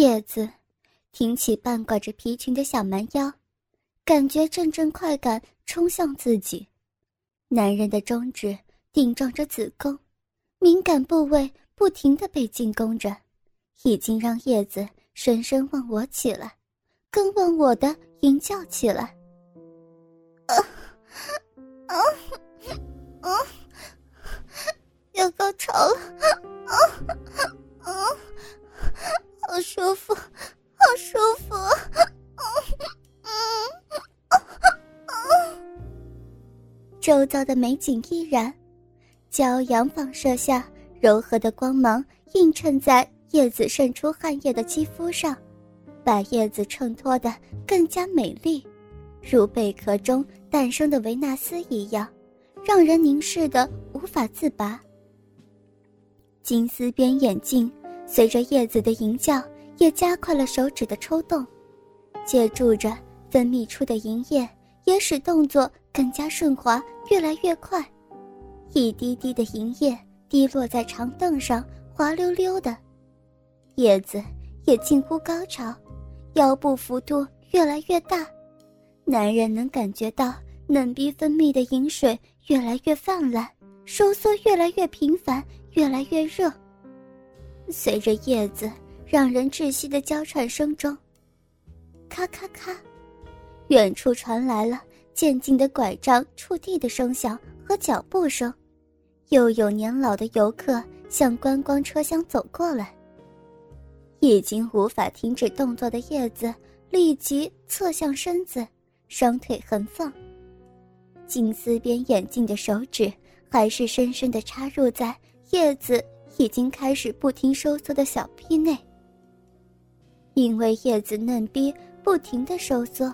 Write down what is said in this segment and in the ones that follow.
叶子挺起半挂着皮裙的小蛮腰，感觉阵阵快感冲向自己。男人的中指顶撞着子宫，敏感部位不停的被进攻着，已经让叶子深深忘我起来，更忘我的吟叫起来。啊啊啊！要高潮了！啊啊！舒服，好舒服！周遭的美景依然，骄阳放射下，柔和的光芒映衬在叶子渗出汗液的肌肤上，把叶子衬托得更加美丽，如贝壳中诞生的维纳斯一样，让人凝视的无法自拔。金丝边眼镜随着叶子的吟叫，也加快了手指的抽动，借助着分泌出的银液，也使动作更加顺滑，越来越快。一滴滴的银液滴落在长凳上，滑溜溜的。叶子也近乎高潮，腰部幅度越来越大，男人能感觉到嫩逼分泌的饮水越来越泛滥，收缩越来越频繁。越来越热。随着叶子让人窒息的娇喘声中，咔咔咔，远处传来了渐进的拐杖触地的声响和脚步声，又有年老的游客向观光车厢走过来。已经无法停止动作的叶子立即侧向身子，双腿横放。金丝边眼镜的手指还是深深的插入在。叶子已经开始不停收缩的小臂内，因为叶子嫩逼不停的收缩，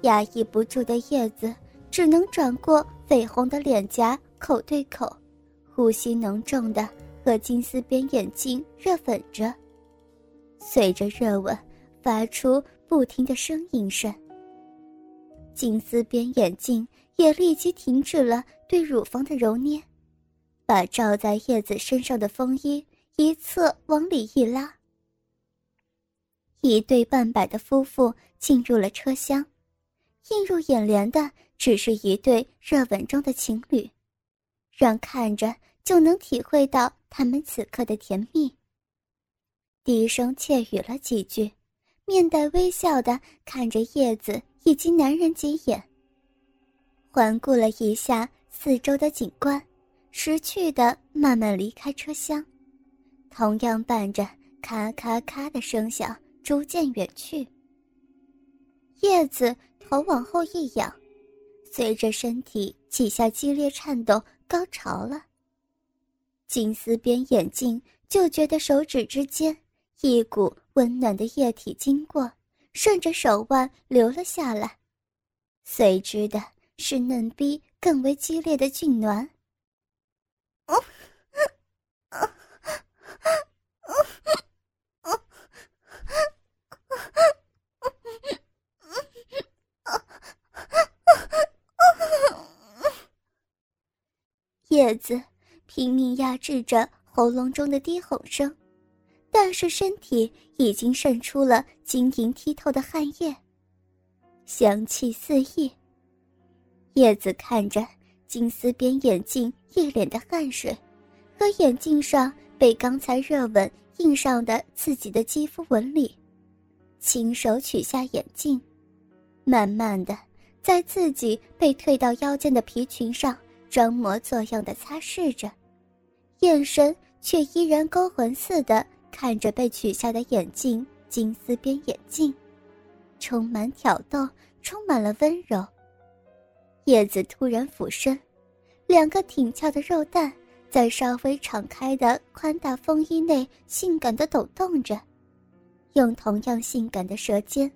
压抑不住的叶子只能转过绯红的脸颊，口对口，呼吸浓重的和金丝边眼镜热吻着，随着热吻发出不停的呻吟声。金丝边眼镜也立即停止了对乳房的揉捏。把罩在叶子身上的风衣一侧往里一拉，一对半百的夫妇进入了车厢，映入眼帘的只是一对热吻中的情侣，让看着就能体会到他们此刻的甜蜜。低声窃语了几句，面带微笑的看着叶子以及男人几眼，环顾了一下四周的景观。识趣的慢慢离开车厢，同样伴着咔咔咔的声响，逐渐远去。叶子头往后一仰，随着身体几下激烈颤抖，高潮了。金丝边眼镜就觉得手指之间一股温暖的液体经过，顺着手腕流了下来，随之的是嫩逼更为激烈的痉挛。哦叶子拼命压制着喉咙中的低吼声，但是身体已经渗出了晶莹剔透的汗液，香气四溢。叶子看着金丝边眼镜一脸的汗水，和眼镜上被刚才热吻印上的自己的肌肤纹理，亲手取下眼镜，慢慢的在自己被退到腰间的皮裙上。装模作样的擦拭着，眼神却依然勾魂似的看着被取下的眼镜——金丝边眼镜，充满挑逗，充满了温柔。叶子突然俯身，两个挺翘的肉蛋在稍微敞开的宽大风衣内性感的抖动着，用同样性感的舌尖，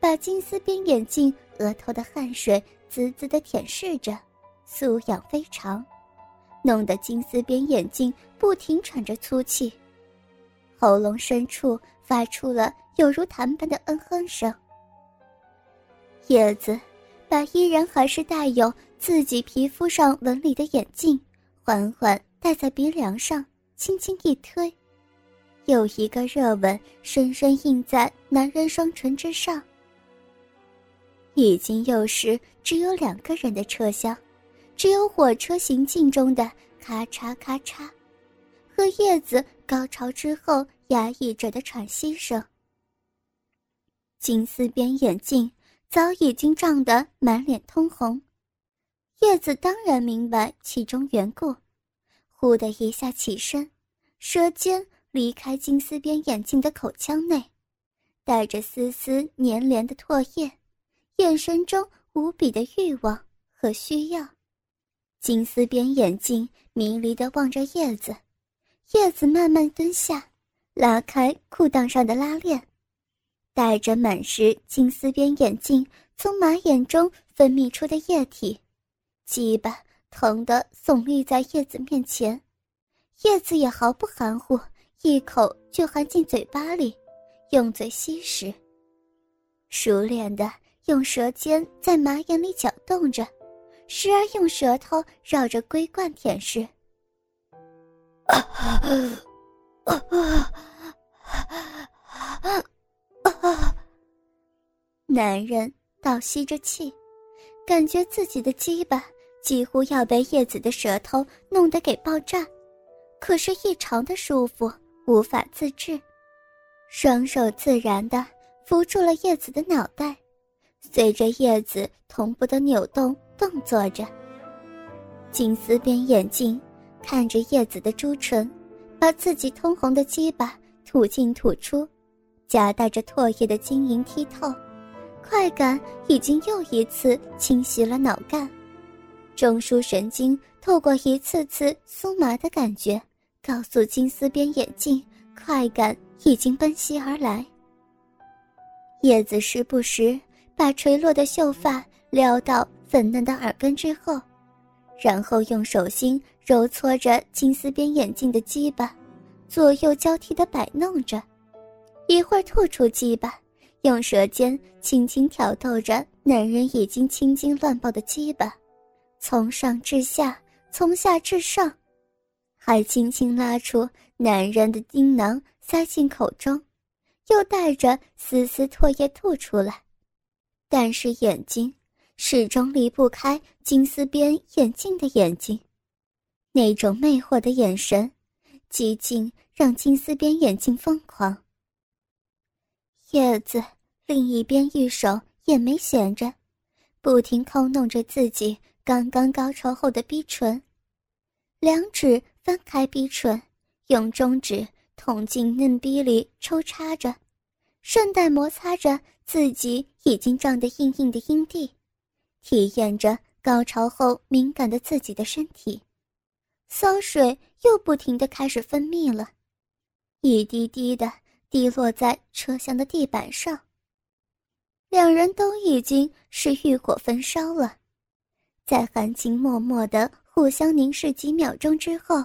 把金丝边眼镜额头的汗水滋滋的舔舐着。素养非常，弄得金丝边眼镜不停喘着粗气，喉咙深处发出了有如痰般的嗯哼声。叶子把依然还是带有自己皮肤上纹理的眼镜缓缓戴在鼻梁上，轻轻一推，又一个热吻深深印在男人双唇之上。已经又是只有两个人的车厢，只有火车行进中的咔嚓咔嚓，和叶子高潮之后压抑着的喘息声。金丝边眼镜早已经涨得满脸通红，叶子当然明白其中缘故，忽的一下起身，舌尖离开金丝边眼镜的口腔内，带着丝丝黏连的唾液。眼神中无比的欲望和需要，金丝边眼镜迷离的望着叶子，叶子慢慢蹲下，拉开裤裆上的拉链，带着满是金丝边眼镜从马眼中分泌出的液体，鸡巴疼得耸立在叶子面前，叶子也毫不含糊，一口就含进嘴巴里，用嘴吸食，熟练的。用舌尖在马眼里搅动着，时而用舌头绕着龟冠舔舐。男人倒吸着气，感觉自己的鸡巴几乎要被叶子的舌头弄得给爆炸，可是异常的舒服，无法自制，双手自然的扶住了叶子的脑袋。随着叶子同步的扭动动作着，金丝边眼镜看着叶子的朱唇，把自己通红的鸡巴吐进吐出，夹带着唾液的晶莹剔透，快感已经又一次侵袭了脑干，中枢神经透过一次次酥麻的感觉，告诉金丝边眼镜，快感已经奔袭而来。叶子时不时。把垂落的秀发撩到粉嫩的耳根之后，然后用手心揉搓着金丝边眼镜的鸡巴，左右交替的摆弄着，一会儿吐出鸡巴，用舌尖轻轻挑逗着男人已经青筋乱爆的鸡巴，从上至下，从下至上，还轻轻拉出男人的阴囊塞进口中，又带着丝丝唾液吐出来。但是眼睛始终离不开金丝边眼镜的眼睛，那种魅惑的眼神，极尽让金丝边眼镜疯狂。叶子另一边玉手也没闲着，不停抠弄着自己刚刚高潮后的逼唇，两指分开逼唇，用中指捅进嫩逼里抽插着，顺带摩擦着。自己已经胀得硬硬的阴蒂，体验着高潮后敏感的自己的身体，骚水又不停的开始分泌了，一滴滴的滴落在车厢的地板上。两人都已经是欲火焚烧了，在含情脉脉的互相凝视几秒钟之后，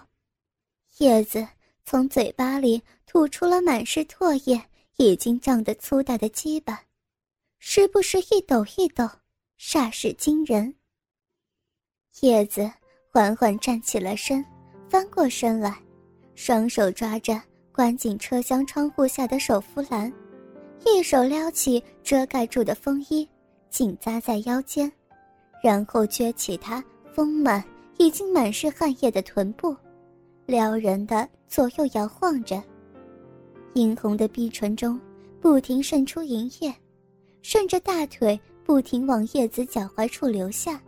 叶子从嘴巴里吐出了满是唾液、已经胀得粗大的鸡巴。时不时一抖一抖，煞是惊人。叶子缓缓站起了身，翻过身来，双手抓着关紧车厢窗户下的手扶栏，一手撩起遮盖住的风衣，紧扎在腰间，然后撅起他丰满、已经满是汗液的臀部，撩人的左右摇晃着，殷红的碧唇中不停渗出银液。顺着大腿不停往叶子脚踝处流下，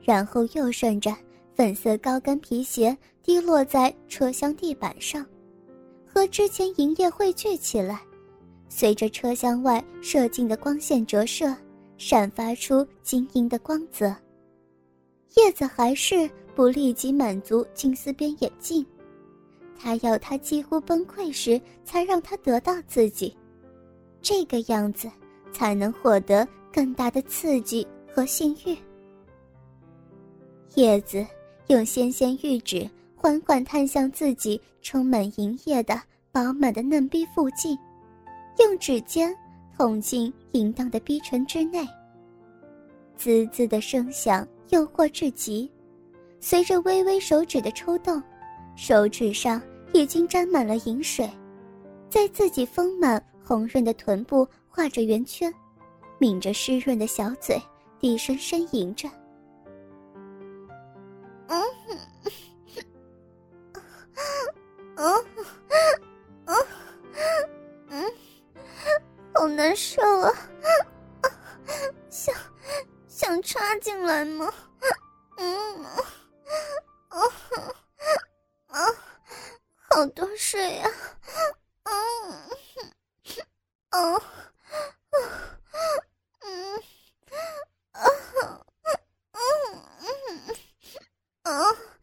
然后又顺着粉色高跟皮鞋滴落在车厢地板上，和之前银液汇聚起来，随着车厢外射进的光线折射，散发出晶莹的光泽。叶子还是不立即满足金丝边眼镜，他要他几乎崩溃时才让他得到自己，这个样子。才能获得更大的刺激和性欲。叶子用纤纤玉指缓缓探向自己充满银液的饱满的嫩逼附近，用指尖捅进淫荡的逼唇之内。滋滋的声响诱惑至极，随着微微手指的抽动，手指上已经沾满了银水，在自己丰满红润的臀部画着圆圈，抿着湿润的小嘴，低声呻吟着：“嗯，嗯，嗯，嗯，好难受啊！想想插进来吗？嗯，嗯。嗯，好多水啊！”嗯，哦。嗯。啊嗯。哈嗯。嗯。嗯。